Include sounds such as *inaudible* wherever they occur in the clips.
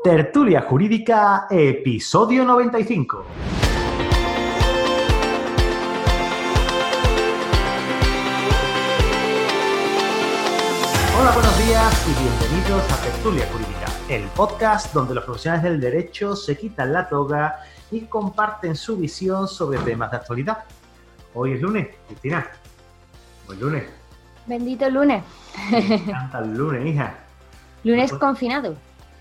Tertulia Jurídica, episodio 95. Hola, buenos días y bienvenidos a Tertulia Jurídica, el podcast donde los profesionales del derecho se quitan la toga y comparten su visión sobre temas de actualidad. Hoy es lunes, Cristina. Es lunes. Bendito lunes. Me encanta el lunes, hija. Lunes confinado.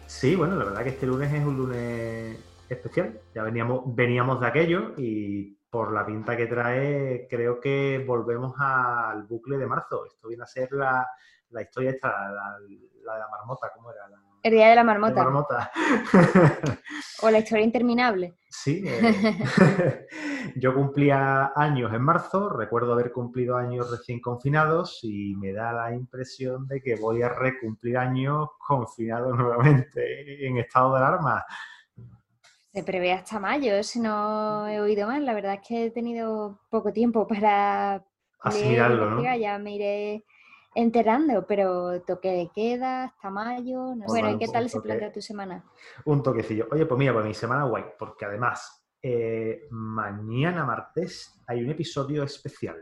Sí, bueno, la verdad que este lunes es un lunes especial. Ya veníamos, veníamos de aquello y por la pinta que trae, creo que volvemos al bucle de marzo. Esto viene a ser la, la historia esta, la, la de la marmota, ¿cómo era? La, El día de la la marmota. *laughs* O la historia interminable. Sí, eh, *laughs* *laughs* yo cumplía años en marzo, recuerdo haber cumplido años recién confinados y me da la impresión de que voy a recumplir años confinados nuevamente en estado de alarma. Se prevé hasta mayo, si no he oído mal. La verdad es que he tenido poco tiempo para Asimilarlo, ¿no? Ya me iré enterando, pero toque de queda hasta mayo. no sé. Bueno, ¿y qué tal se plantea tu semana? Un toquecillo. Oye, pues mira, pues mi semana guay, porque además eh, mañana martes hay un episodio especial.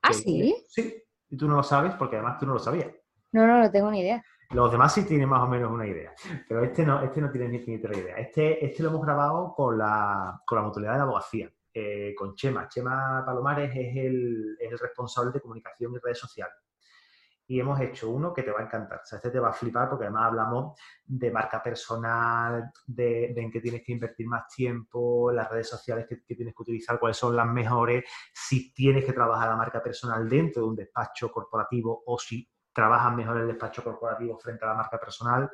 ¿Ah, sí? Sí, y tú no lo sabes porque además tú no lo sabías. No, no, no tengo ni idea. Los demás sí tienen más o menos una idea, pero este no, este no tiene ni otra idea. Este, este lo hemos grabado con la, con la mutualidad de la abogacía, eh, con Chema. Chema Palomares es el, es el responsable de comunicación y redes sociales. Y hemos hecho uno que te va a encantar. O sea, este te va a flipar porque además hablamos de marca personal, de, de en qué tienes que invertir más tiempo, las redes sociales que, que tienes que utilizar, cuáles son las mejores, si tienes que trabajar la marca personal dentro de un despacho corporativo o si trabajas mejor el despacho corporativo frente a la marca personal.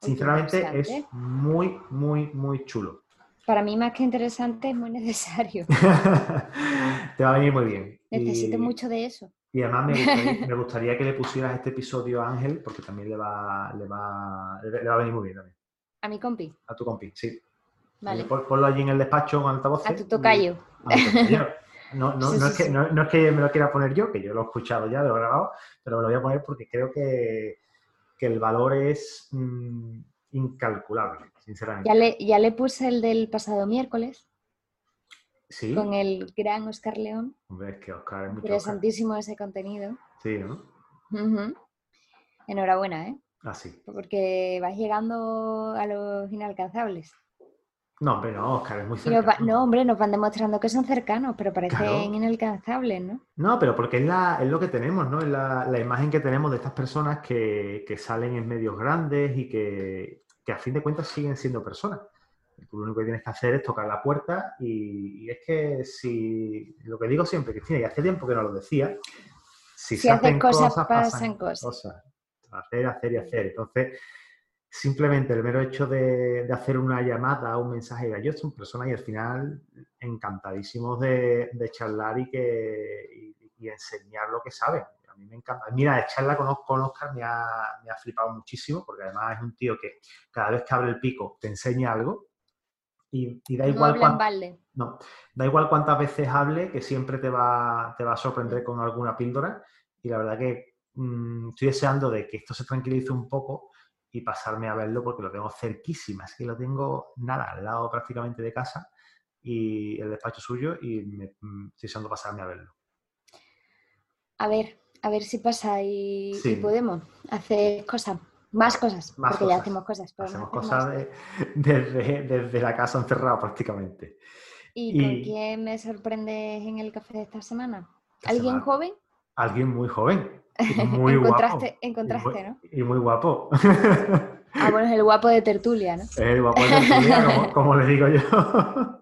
Sinceramente es muy, muy, muy chulo. Para mí, más que interesante, es muy necesario. *laughs* Te va a venir muy bien. Necesito Y- mucho de eso. Y además me gustaría, *laughs* me gustaría que le pusieras este episodio a Ángel, porque también le va, le va, le va a venir muy bien también. A mi compi. A tu compi, sí. Vale. Pon- Ponlo allí en el despacho con altavoz. A tu tocayo. No, no, Sí, no, sí, es que, sí. no, no es que me lo quiera poner yo, que yo lo he escuchado ya, lo he grabado, pero me lo voy a poner porque creo que, que el valor es mm, incalculable, sinceramente. Ya le, ya le puse el del pasado miércoles Sí, con el gran Oscar León. hombre, es que Oscar es mucho Oscar. Interesantísimo ese contenido. Sí, ¿no? Enhorabuena, ¿eh? Así. Porque vas llegando a los inalcanzables. No, hombre, no, Oscar es muy cercano. no, hombre, nos van demostrando que son cercanos, pero parecen Claro. inalcanzables, ¿no? No, pero porque es, la, es lo que tenemos, ¿no? Es la, la imagen que tenemos de estas personas que, que salen en medios grandes y que, que a fin de cuentas siguen siendo personas. Tú lo único que tienes que hacer es tocar la puerta y, y es que si, lo que digo siempre, Cristina, y hace tiempo que no lo decía, si, Si se hacen cosas, cosas, pasan cosas. Hacer, hacer y hacer. Entonces, simplemente el mero hecho de, de hacer una llamada o un mensaje, yo son personas y al final encantadísimos de, de charlar y, que, y, y enseñar lo que saben. A mí me encanta. Mira, charla con, con Oscar me ha, me ha flipado muchísimo porque además es un tío que cada vez que abre el pico te enseña algo y, y da igual no, da igual cuántas veces hable, que siempre te va, te va a sorprender con alguna píldora. Y la verdad que mm, estoy deseando de que esto se tranquilice un poco y pasarme a verlo porque lo tengo cerquísima. Es que lo tengo, nada, al lado prácticamente de casa y el despacho suyo y me, mm, estoy deseando pasarme a verlo. A ver, a ver si pasa y, y Sí. podemos hacer cosas, más cosas, Más porque cosas. ya hacemos cosas. Hacemos cosas de- desde, desde la casa encerrado prácticamente. ¿Y, con quién me sorprendes en el café de esta semana? ¿Alguien semana. joven? Alguien muy joven. y *laughs* Muy encontraste, guapo. encontraste, y muy, ¿no? Y muy guapo. Ah, bueno, es el guapo de tertulia, ¿no? Es el guapo de tertulia, como, *laughs* como le digo yo. *laughs*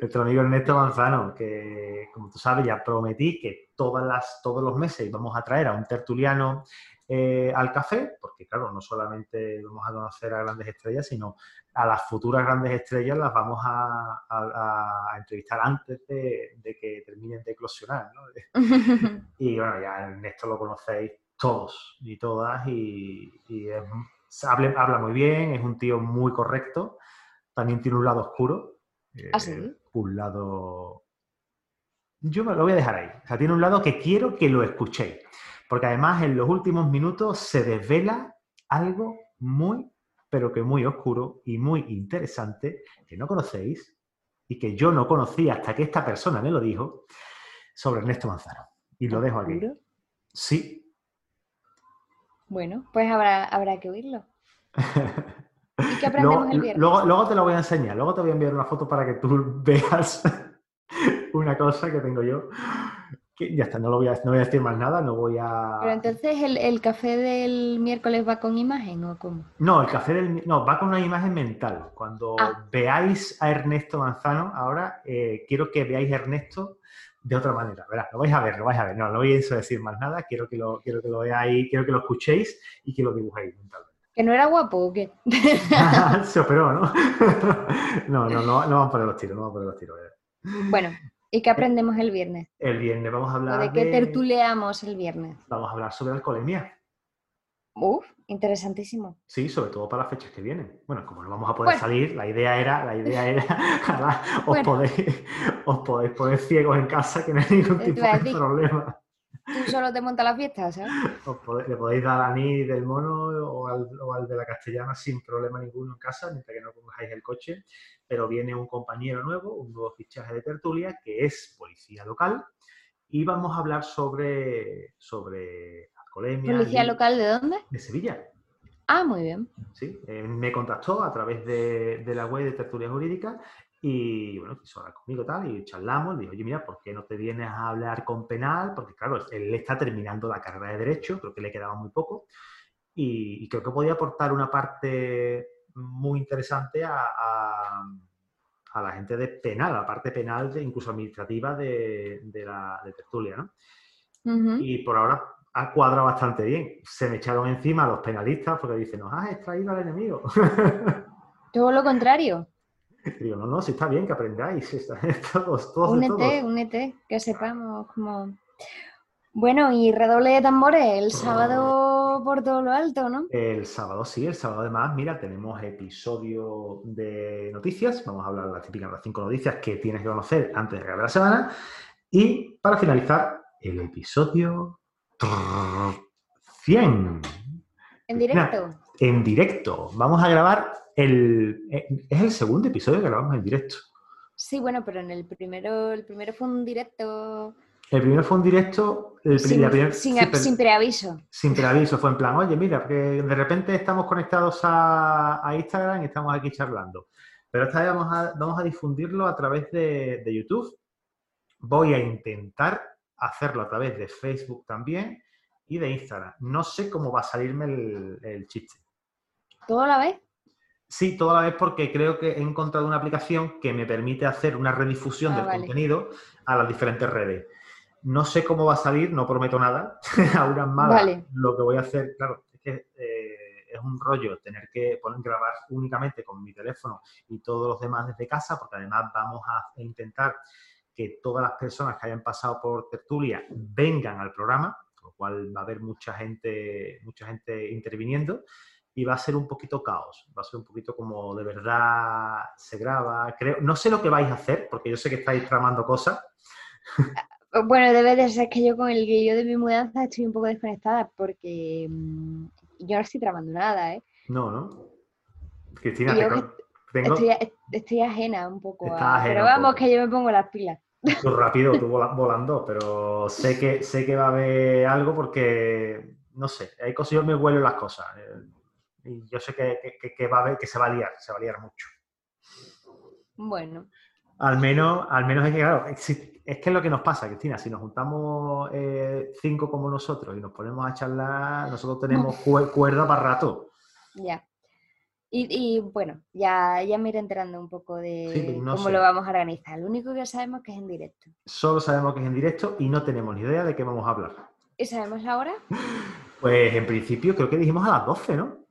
Nuestro amigo Ernesto Manzano, que como tú sabes ya prometí que todas las, todos los meses vamos a traer a un tertuliano eh, al café, porque claro, no solamente vamos a conocer a grandes estrellas, sino a las futuras grandes estrellas las vamos a, entrevistar antes de, que terminen de eclosionar. ¿no? *laughs* y bueno, ya Ernesto lo conocéis todos y todas y, habla, muy bien, es un tío muy correcto, también tiene un lado oscuro. ¿Ah, eh, un lado... Yo me lo voy a dejar ahí. O sea, tiene un lado que quiero que lo escuchéis. Porque además en los últimos minutos se desvela algo muy, pero que muy oscuro y muy interesante que no conocéis y que yo no conocía hasta que esta persona me lo dijo sobre Ernesto Manzano. Y lo dejo aquí. Sí. Bueno, pues habrá, habrá que oírlo. *laughs* ¿Y qué aprendemos el viernes? Luego, luego te lo voy a enseñar, luego te voy a enviar una foto para que tú *laughs* veas *laughs* una cosa que tengo yo ya está, no, lo voy a, no voy a decir más nada, no voy a... Pero entonces, ¿el, café del miércoles va con imagen o cómo? No, el café del... No, va con una imagen mental. Cuando ah. veáis a Ernesto Manzano, ahora eh, quiero que veáis a Ernesto de otra manera. Verás, lo vais a ver, lo vais a ver. No, no voy a decir más nada, quiero que lo, quiero que lo veáis, quiero que lo escuchéis y que lo dibujéis mentalmente. ¿Que no era guapo o qué? *laughs* Se operó, *laughs* ¿no? no, no, no, no van a poner los tiros, no van a poner los tiros. Bueno, ¿Y qué aprendemos el viernes? El viernes vamos a hablar. ¿De qué tertuleamos el viernes? Vamos a hablar sobre alcoholemia. Uf, interesantísimo. Sí, sobre todo para las fechas que vienen. Bueno, como no vamos a poder salir, la idea era, la idea era, *laughs* *laughs* os, podéis, os podéis poner ciegos en casa que no hay ningún tipo de problema. Tú solo te montas la fiesta, ¿sabes? le podéis dar a mí del mono o al, o al, de la castellana sin problema ninguno en casa, mientras que no pongáis el coche. Pero viene un compañero nuevo, un nuevo fichaje de tertulia, que es policía local. Y vamos a hablar sobre, sobre alcoholemia. ¿Policía local de dónde? De Sevilla. Ah, muy bien. Sí, eh, me contactó a través de, de, la web de Tertulia Jurídica y bueno, quiso hablar conmigo tal, y charlamos, le oye, mira, ¿por qué no te vienes a hablar con penal? Porque claro, él está terminando la carrera de Derecho, creo que le quedaba muy poco, y, creo que podía aportar una parte muy interesante a, a, la gente de penal, a la parte penal, de, incluso administrativa de, de la de tertulia, ¿no? Y por ahora ha cuadrado bastante bien. Se me echaron encima los penalistas porque dicen, nos has extraído al enemigo. *laughs* Todo lo contrario. *laughs* digo, no, no, si está bien que aprendáis. *laughs* todos, todos, únete, únete, que sepamos cómo... Bueno, y redoble de tambores el sábado por todo lo alto, ¿no? El sábado sí, el sábado además, mira, tenemos episodio de noticias, vamos a hablar de las típicas, las cinco noticias que tienes que conocer antes de acabar la semana. Y para finalizar, el episodio 100. ¿En directo? En directo. Vamos a grabar el, eh, es el segundo episodio que grabamos en directo. Sí, bueno, pero en el primero, el primero fue un directo. El primero fue un directo. sin, preaviso. Sin preaviso. Fue en plan, oye, mira, que de repente estamos conectados a, Instagram y estamos aquí charlando. Pero esta vez vamos a, vamos a difundirlo a través de, YouTube. Voy a intentar hacerlo a través de Facebook también y de Instagram. No sé cómo va a salirme el, el chiste. ¿Todo a la vez? Sí, toda la vez porque creo que he encontrado una aplicación que me permite hacer una redifusión ah, del contenido a las diferentes redes. No sé cómo va a salir, no prometo nada. *laughs* Ahora más lo que voy a hacer, claro, es que eh, es un rollo tener que poner, grabar únicamente con mi teléfono y todos los demás desde casa, porque además vamos a intentar que todas las personas que hayan pasado por tertulia vengan al programa, con lo cual va a haber mucha gente, mucha gente interviniendo y va a ser un poquito caos, va a ser un poquito como de verdad se graba, creo, no sé lo que vais a hacer, porque yo sé que estáis tramando cosas. Ah, bueno, debe de ser que yo con el guillo de mi mudanza estoy un poco desconectada, porque mm, yo no estoy tramando nada, ¿eh? No, ¿no? Cristina, tengo... estoy, ajena un poco, pero vamos, que yo me pongo las pilas. Tú rápido, tú *laughs* volando, pero sé que, sé que va a haber algo porque, no sé, hay cosas, yo me vuelo las cosas. Eh, y yo sé que, va a haber, que se va a liar, se va a liar mucho. Bueno. Al menos, al menos es que, claro, es, que es lo que nos pasa, Cristina, si nos juntamos eh, cinco como nosotros y nos ponemos a charlar, nosotros tenemos *laughs* cuerda para rato. Ya. Y, bueno, ya, ya me iré enterando un poco de cómo lo vamos a organizar. Lo único que sabemos es que es en directo. Solo sabemos que es en directo y no tenemos ni idea de qué vamos a hablar. ¿Y sabemos la hora? *laughs* Pues en principio creo que dijimos a las 12, ¿no?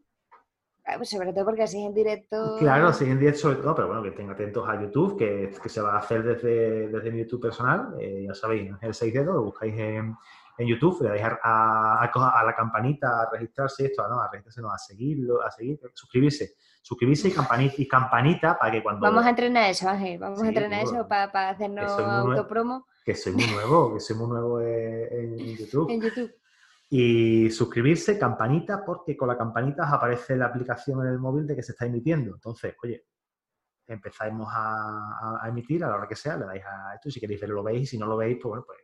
Pues sobre todo porque así en directo. Claro, sí, en directo sobre todo, pero bueno, que estén atentos a YouTube, que, que se va a hacer desde, desde mi YouTube personal. Eh, ya sabéis, el 6 dedos, lo buscáis en, en YouTube, le dais a, a, a, la campanita, a registrarse, esto, ¿no? A registrarse, no, a seguirlo, a seguir, suscribirse. Suscribirse y campanita, y campanita para que cuando. Vamos a entrenar eso, Ángel. Vamos a entrenar eso para, para hacernos autopromo. Que soy muy nuevo, que soy muy nuevo en, en YouTube. En YouTube. Y suscribirse, campanita, porque con la campanita os aparece la aplicación en el móvil de que se está emitiendo. Entonces, oye, empezamos a, emitir a la hora que sea, le dais a esto si queréis verlo lo veis y si no lo veis, pues bueno, pues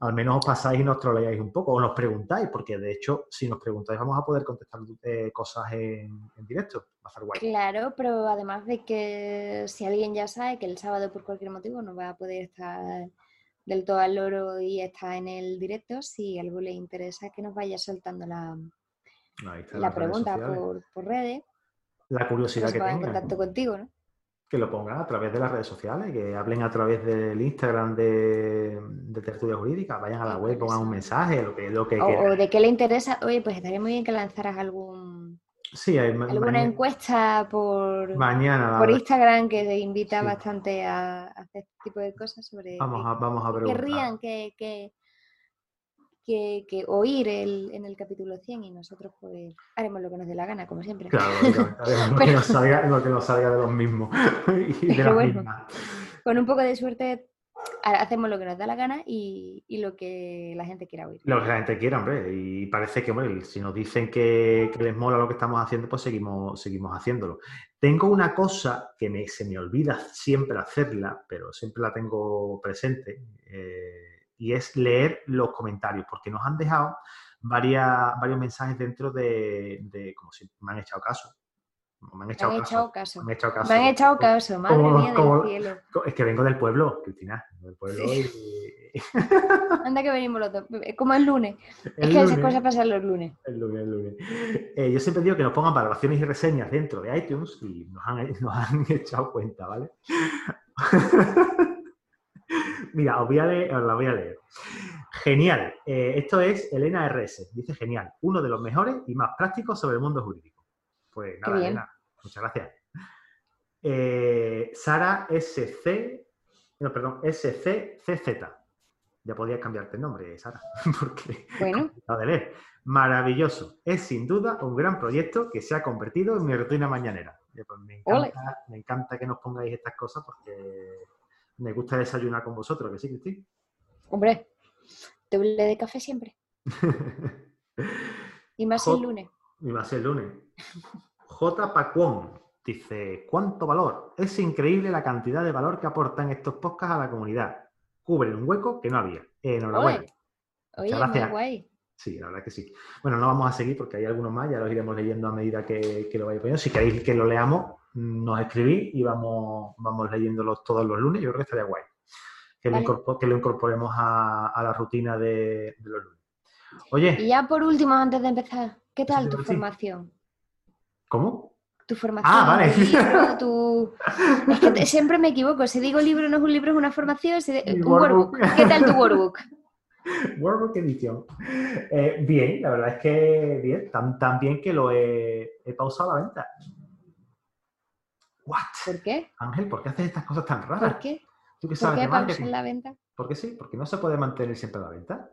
al menos os pasáis y nos troleáis un poco o nos preguntáis, porque de hecho, si nos preguntáis, vamos a poder contestar eh, cosas en, en, directo. Va a ser guay. Claro, pero además de que si alguien ya sabe que el sábado por cualquier motivo no va a poder estar del todo al loro y está en el directo, si algo le interesa, que nos vaya soltando la, la pregunta por, por, redes. La curiosidad que tenga. en contacto contigo, ¿no? Que lo pongan a través de las redes sociales, que hablen a través del Instagram de, de Tertulia Jurídica, vayan a la web, pongan un mensaje, lo que, lo que o, o, de qué le interesa. Oye, pues estaría muy bien que lanzaras algún Sí, hay alguna encuesta por, mañana, por Instagram que invita sí. bastante a, hacer este tipo de cosas sobre vamos a, vamos a que rían, que, que, que, que, oír el, en el capítulo 100 y nosotros pues haremos lo que nos dé la gana, como siempre. Claro, lo, que nos *laughs* salga, lo que nos salga de los mismos *laughs* y *laughs* de las bueno, mismas. Con un poco de suerte hacemos lo que nos da la gana y, lo que la gente quiera oír. Lo que la gente quiera, hombre. Y parece que, bueno, si nos dicen que, les mola lo que estamos haciendo, pues seguimos, seguimos haciéndolo. Tengo una cosa que se me olvida siempre hacerla, pero siempre la tengo presente, eh, y es leer los comentarios, porque nos han dejado varias, varios mensajes dentro de, de, como si me han echado caso, me han echado, han caso. Me han echado caso. Me han echado caso, madre Como- mía como- del cielo. Es que vengo del pueblo, Cristina. Del pueblo y... *laughs* Anda que venimos los dos. Como el lunes. Es que esas cosas pasan los lunes. El lunes, el lunes. Eh, yo siempre digo que nos pongan valoraciones y reseñas dentro de iTunes y nos han, *laughs* nos han echado cuenta, ¿vale? *laughs* Mira, os, voy a leer, os la voy a leer. Genial. Eh, esto es Elena RS. Dice genial. Uno de los mejores y más prácticos sobre el mundo jurídico. Pues nada. Elena. Muchas gracias. Eh, Sara SC. No, perdón, SCCZ. Ya podías cambiarte el nombre, Sara, *laughs* porque Bueno, de leer. Maravilloso. Es sin duda un gran proyecto que se ha convertido en mi rutina mañanera. Pues me, encanta, me encanta que nos pongáis estas cosas porque me gusta desayunar con vosotros, ¿que sí, Cristín? hombre, doble de café siempre. *laughs* Y más el lunes. Y ser el lunes. *laughs* J. Pacuón dice, ¿cuánto valor? Es increíble la cantidad de valor que aportan estos podcasts a la comunidad. Cubren un hueco que no había. Enhorabuena. Oye, muy gracias. guay. Sí, la verdad que sí. Bueno, no vamos a seguir porque hay algunos más, ya los iremos leyendo a medida que, que lo vayáis poniendo. Si queréis que lo leamos, nos escribís y vamos, vamos leyéndolos todos los lunes. Yo creo que estaría guay. Que, Vale. lo, que lo incorporemos a, a la rutina de, de los lunes. Oye, Y ya por último, antes de empezar, ¿qué tal te tu formación? ¿Cómo? Tu formación. Ah, vale. tu libro, *laughs* tu- Es que te- siempre me equivoco. Si digo libro no es un libro, es una formación. si de- Mi Un workbook. workbook. ¿Qué tal tu workbook? *laughs* Workbook Edition. Eh, bien, la verdad es que bien. Tan, tan bien que lo he, he pausado la venta. ¿What? ¿Por qué? Ángel, ¿por qué haces estas cosas tan raras? ¿Por qué? ¿Tú qué ¿Por sabes qué de la venta? ¿Por qué sí? Porque no se puede mantener siempre la venta.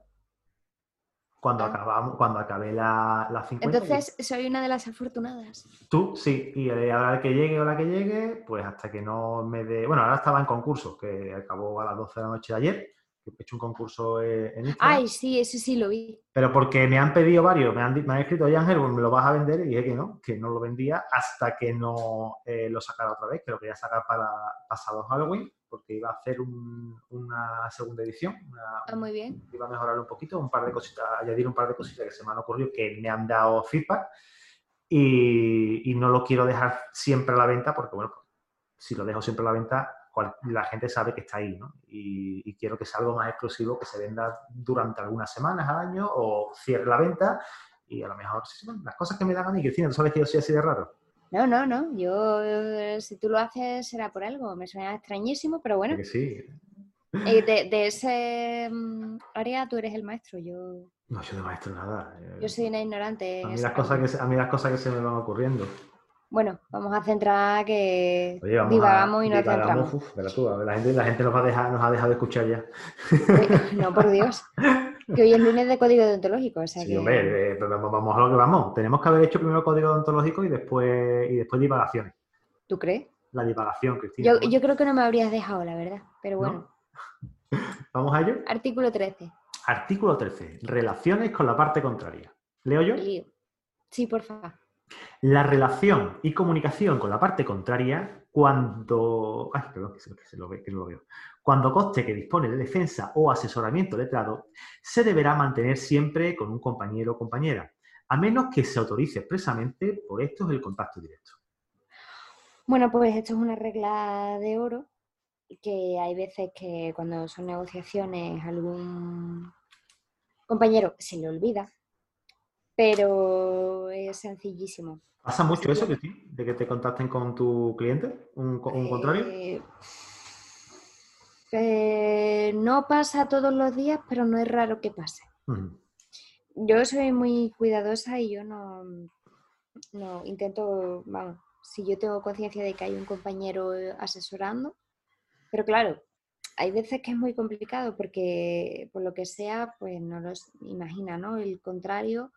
Cuando, acabamos, cuando acabé la, la 50. Entonces, soy una de las afortunadas. Tú, sí. Y eh, a la que llegue o la que llegue, pues hasta que no me dé... Bueno, ahora estaba en concurso, que acabó a las 12 de la noche de ayer, que he hecho un concurso eh, en Instagram. Ay, sí, ese sí lo vi. Pero porque me han pedido varios, me han, me han escrito, oye Ángel, pues me lo vas a vender, y dije que no, que no lo vendía hasta que no eh, lo sacara otra vez, que lo quería sacar para pasado Halloween, porque iba a hacer un- una segunda edición, una- Ah, muy bien. iba a mejorar un poquito, un par de cositas, añadir un par de cositas que se me han ocurrido que me han dado feedback y, y no lo quiero dejar siempre a la venta porque, bueno, pues, si lo dejo siempre a la venta, cual- la gente sabe que está ahí, ¿no? Y, y quiero que sea algo más exclusivo, que se venda durante algunas semanas al año o cierre la venta y a lo mejor, sí, bueno, las cosas que me dan a mí, Cristina, tú sabes que yo soy así de raro. No, no, no. Yo, eh, si tú lo haces, será por algo. Me suena extrañísimo, pero bueno. Que sí. Eh, de, *laughs* de ese mm, área tú eres el maestro. Yo No, yo de maestro nada. Yo soy una ignorante. A mí, las cosas que, a mí las cosas que se me van ocurriendo. Bueno, vamos a centrar que Oye, divagamos a, y no divagamos, centramos. uf, verás tú, la gente, la gente nos, va a dejar, nos ha dejado de escuchar ya. no, por Dios. *laughs* Que hoy es lunes de código deontológico, o sea Sí, que... hombre, eh, vamos, a lo que vamos. Tenemos que haber hecho primero código odontológico y después, y después divagaciones. ¿Tú crees? La divagación, Cristina. Yo, yo creo que no me habrías dejado, la verdad. Pero bueno, *laughs* ¿Vamos a ello? artículo 13. Artículo 13. Relaciones con la parte contraria. ¿Leo yo? Lío. Sí, por favor. La relación y comunicación con la parte contraria cuando... Ay, perdón, que no lo veo. Cuando conste que dispone de defensa o asesoramiento letrado, se deberá mantener siempre con un compañero o compañera, a menos que se autorice expresamente por estos el contacto directo. Bueno, pues esto es una regla de oro que hay veces que cuando son negociaciones algún compañero se le olvida, pero es sencillísimo. ¿Pasa mucho eso, Cristina? ¿De que te contacten con tu cliente? ¿Un, un contrario? Eh, eh, no pasa todos los días, pero no es raro que pase. Ujú. Yo soy muy cuidadosa y yo no, no intento, vamos, si yo tengo conciencia de que hay un compañero eh, asesorando, pero claro, hay veces que es muy complicado porque por lo que sea, pues no los imagina, ¿no? El contrario,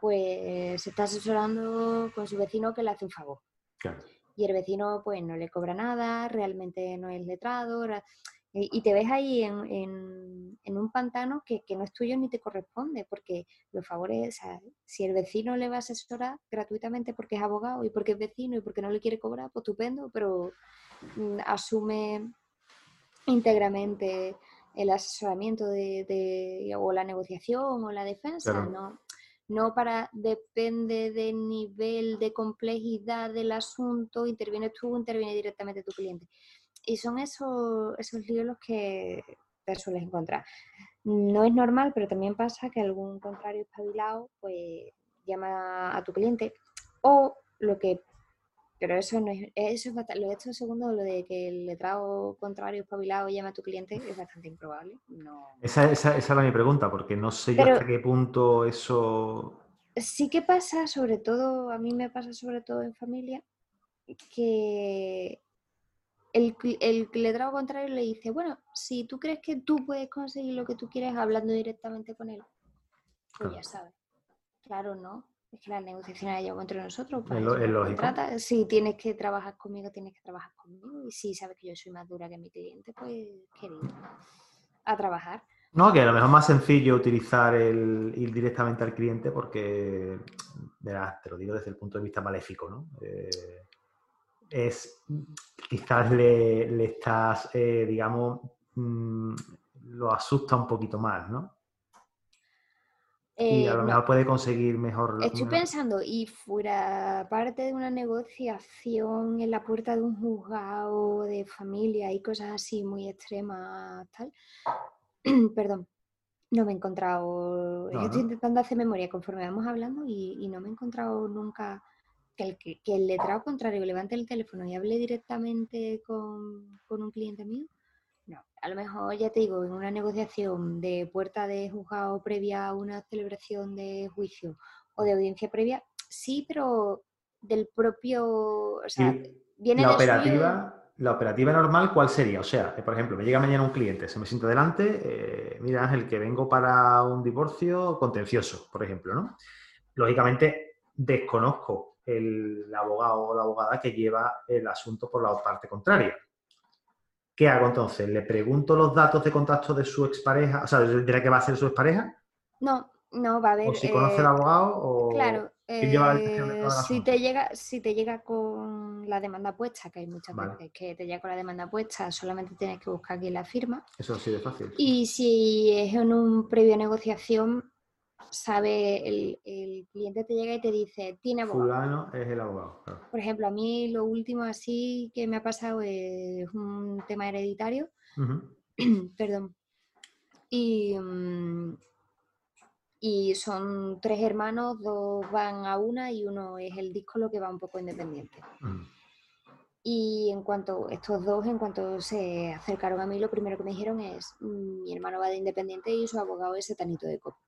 pues se está asesorando con su vecino que le hace un favor Claro. y el vecino pues no le cobra nada, realmente no es letrado, ra- y, te ves ahí en, en- en un pantano que, que no es tuyo ni te corresponde, porque los favores, o sea, si el vecino le va a asesorar gratuitamente porque es abogado y porque es vecino y porque no le quiere cobrar, pues estupendo, pero mm, asume íntegramente el asesoramiento de, de- o la negociación o la defensa, Claro. no, no para, depende del nivel de complejidad del asunto, interviene tú, interviene directamente tu cliente. Y son esos, esos líos los que te sueles encontrar. No es normal, pero también pasa que algún contrario espabilado pues llama a tu cliente o lo que pero eso no es, eso es bastante, lo de esto segundo, lo de que el letrado contrario espabilado llame a tu cliente es bastante improbable. No. Esa, esa- esa era mi pregunta, porque no sé yo hasta qué punto eso... Sí que pasa, sobre todo, a mí me pasa sobre todo en familia, que el, el letrado contrario le dice, bueno, si tú crees que tú puedes conseguir lo que tú quieres hablando directamente con él, pues Claro. ya sabes. Claro, no. Es que la negociación la llevamos entre nosotros. Es para lo- eso es se lógico. trata. Si tienes que trabajar conmigo, tienes que trabajar conmigo. Y si sabes que yo soy más dura que mi cliente, pues querido, a trabajar. No, que a lo mejor es más sencillo utilizar el ir directamente al cliente porque, verás, te lo digo desde el punto de vista maléfico, ¿no? Eh, es, quizás le, le estás, eh, digamos, mm, lo asusta un poquito más, ¿no? Y a lo no, mejor puede conseguir mejor... Estoy una- pensando, y fuera parte de una negociación en la puerta de un juzgado de familia y cosas así muy extremas, tal. *clears throat* Perdón, no me he encontrado. No, Estoy intentando hacer memoria conforme vamos hablando y, y no me he encontrado nunca que el, que, que el letrado contrario levante el teléfono y hable directamente con, con un cliente mío. A lo mejor ya te digo, en una negociación de puerta de juzgado previa a una celebración de juicio o de audiencia previa, sí, pero del propio, o sea, viene la suyo- operativa, la operativa normal, ¿cuál sería? O sea, por ejemplo, me llega mañana un cliente, se me sienta delante, eh, mira Ángel, que vengo para un divorcio contencioso, por ejemplo, ¿no? Lógicamente, desconozco el abogado o la abogada que lleva el asunto por la parte contraria. ¿Qué hago entonces? ¿Le pregunto los datos de contacto de su expareja? O sea, de la que va a ser su expareja. No, no, va a haber... ¿O si conoce eh, al abogado? O... Claro, ¿quién lleva la eh, de el si te llega, si te llega con la demanda puesta, que hay muchas Vale. veces que te llega con la demanda puesta, solamente tienes que buscar quién la firma. Eso sí de fácil. Y si es en un previo negociación, sabe, el, el cliente te llega y te dice, tiene abogado. Fulano es el abogado. claro. Por ejemplo, a mí lo último así que me ha pasado es un tema hereditario, *clears throat* perdón. Y, mm, y son tres hermanos, dos van a una y uno es el disco lo que va un poco independiente. Y en cuanto, estos dos, en cuanto se acercaron a mí, lo primero que me dijeron es, "Mm, mi hermano va de independiente y su abogado es Setanito de Copa.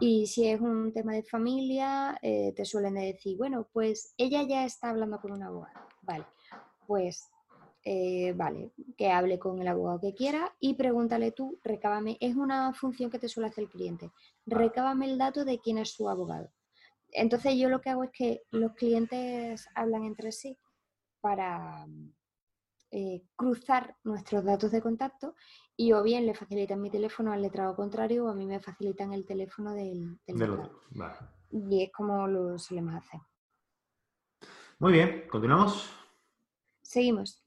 Y si es un tema de familia, eh, te suelen decir, bueno, pues ella ya está hablando con un abogado. Vale, pues eh, vale, que hable con el abogado que quiera y pregúntale tú, recábame, es una función que te suele hacer el cliente, recábame el dato de quién es su abogado. Entonces yo lo que hago es que los clientes hablan entre sí para eh, cruzar nuestros datos de contacto y o bien le facilitan mi teléfono al letrado contrario o a mí me facilitan el teléfono del, del Y es como lo solemos hacer. Muy bien, continuamos. Seguimos.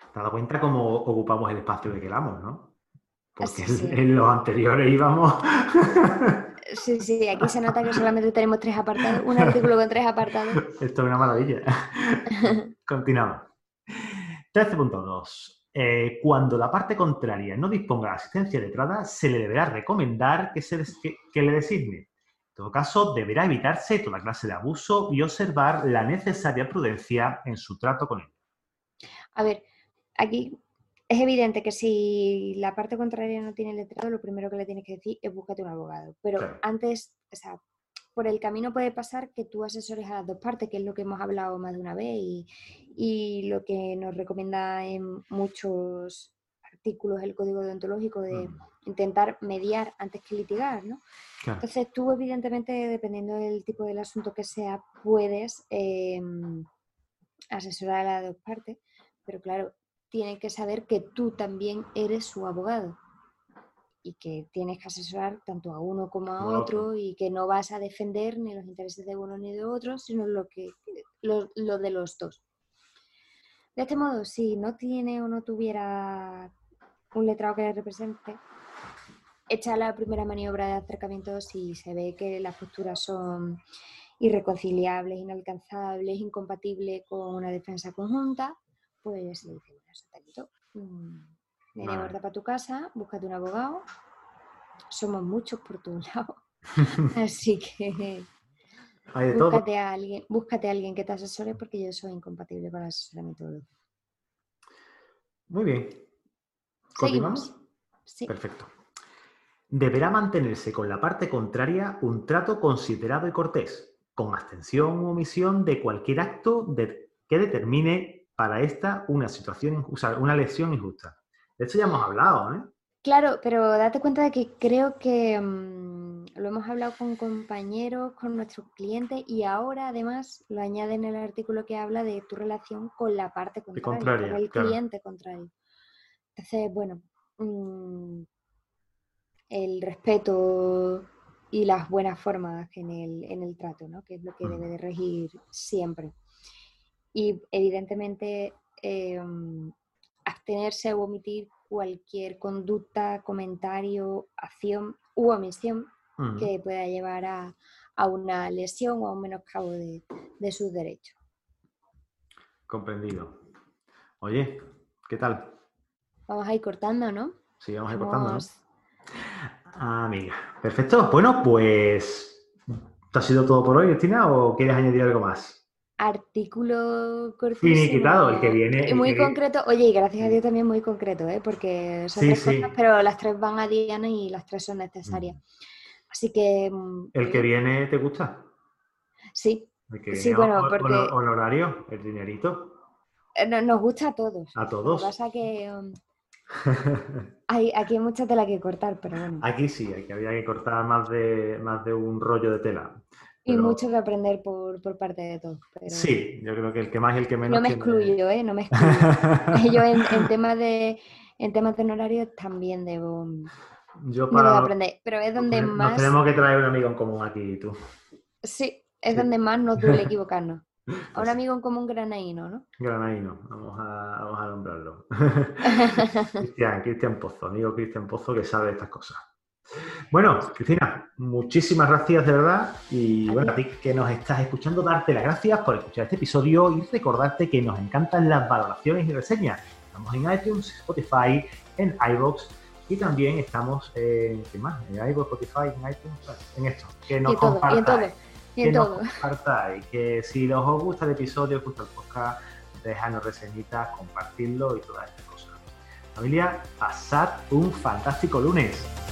Te has dado cuenta cómo ocupamos el espacio que queramos, ¿no? Porque en los anteriores íbamos. *laughs* Sí, sí, aquí se nota que solamente tenemos tres apartados, un artículo con tres apartados. Esto es una maravilla. *laughs* Continuamos. 13.2. Eh, cuando la parte contraria no disponga de asistencia letrada, se le deberá recomendar que, se que, le designe. En todo caso, deberá evitarse toda clase de abuso y observar la necesaria prudencia en su trato con él. A ver, aquí es evidente que si la parte contraria no tiene letrado, lo primero que le tienes que decir es búscate un abogado. Pero antes, o sea, por el camino puede pasar que tú asesores a las dos partes, que es lo que hemos hablado más de una vez y, lo que nos recomienda en muchos artículos el código deontológico de mm. intentar mediar antes que litigar, ¿no? Entonces tú evidentemente, dependiendo del tipo del asunto que sea, puedes em, asesorar a las dos partes, pero claro, tiene que saber que tú también eres su abogado y que tienes que asesorar tanto a uno como a otro. y que no vas a defender ni los intereses de uno ni de otro, sino lo, que, lo, de los dos. De este modo, si no tiene o no tuviera un letrado que le represente, echa la primera maniobra de acercamiento si se ve que las posturas son irreconciliables, inalcanzables, incompatibles con una defensa conjunta, pues le dice, bueno, media vuelta para tu casa, búscate un abogado. Somos muchos por tu *laughs* lado. *laughs* Así que búscate, A alguien, búscate a alguien que te asesore porque yo soy incompatible para el asesoramiento. Muy bien. ¿Continuamos? Sí. Perfecto. Deberá mantenerse con la parte contraria un trato considerado y cortés, con abstención u omisión de cualquier acto que determine para esta una situación, una lesión injusta. De esto ya hemos hablado, ¿eh? Claro, pero date cuenta de que creo que mm, lo hemos hablado con compañeros, con nuestros clientes y ahora además lo añade en el artículo que habla de tu relación con la parte contraria, con el cliente contrario. Entonces, bueno, mm, el respeto y las buenas formas en el, en el trato, ¿no? que es lo que debe de regir siempre. Y evidentemente em, abstenerse o omitir cualquier conducta, comentario, acción u omisión que pueda llevar a, una lesión o a un menoscabo de, de sus derechos. Comprendido. Oye, ¿qué tal? Vamos a ir cortando, ¿no? Sí, vamos a ir cortando, ¿no? Amiga, perfecto. Bueno, pues, ¿te ha sido todo por hoy, Justina, o quieres añadir algo más? Artículo cortísimo. quitado, el que viene. muy concreto. Oye, y gracias a Dios también muy concreto, ¿eh? porque son tres cosas, pero las tres van a Diana y las tres son necesarias. Mm. Así que. Mm, ¿El que viene te gusta? Sí. El que sí, bueno, porque. Honorario, el dinerito. Eh, nos gusta a todos. A todos. Lo que pasa que. Um, *laughs* hay, aquí hay mucha tela que cortar, pero bueno. Aquí sí, aquí había que cortar más de, más de un rollo de tela. Y mucho que aprender por, parte de todos. Sí, yo creo que el que más y el que menos. No me excluyo, ¿eh? No me excluyo. *laughs* yo en, temas de en temas de honorarios también debo, yo para, aprender. Pero es donde más. tenemos que traer un amigo en común aquí, tú. Sí, es donde más nos duele *laughs* equivocarnos. A un amigo en común granaíno, ¿no? Granaíno, vamos a, vamos a nombrarlo. *laughs* Cristian, Cristian Pozo, amigo Cristian Pozo que sabe estas cosas. Bueno, Cristina, muchísimas gracias de verdad. Y bueno, a ti que nos estás escuchando, darte las gracias por escuchar este episodio y recordarte que nos encantan las valoraciones y reseñas. Estamos en iTunes, Spotify, en iVoox y también estamos en, ¿qué más? En iVoox, Spotify, en iTunes, en esto. Que nos compartáis. Que nos compartáis. Que si os gusta el episodio, os gusta el podcast, déjanos reseñitas, compartirlo y todas estas cosas. Familia, pasad un fantástico lunes.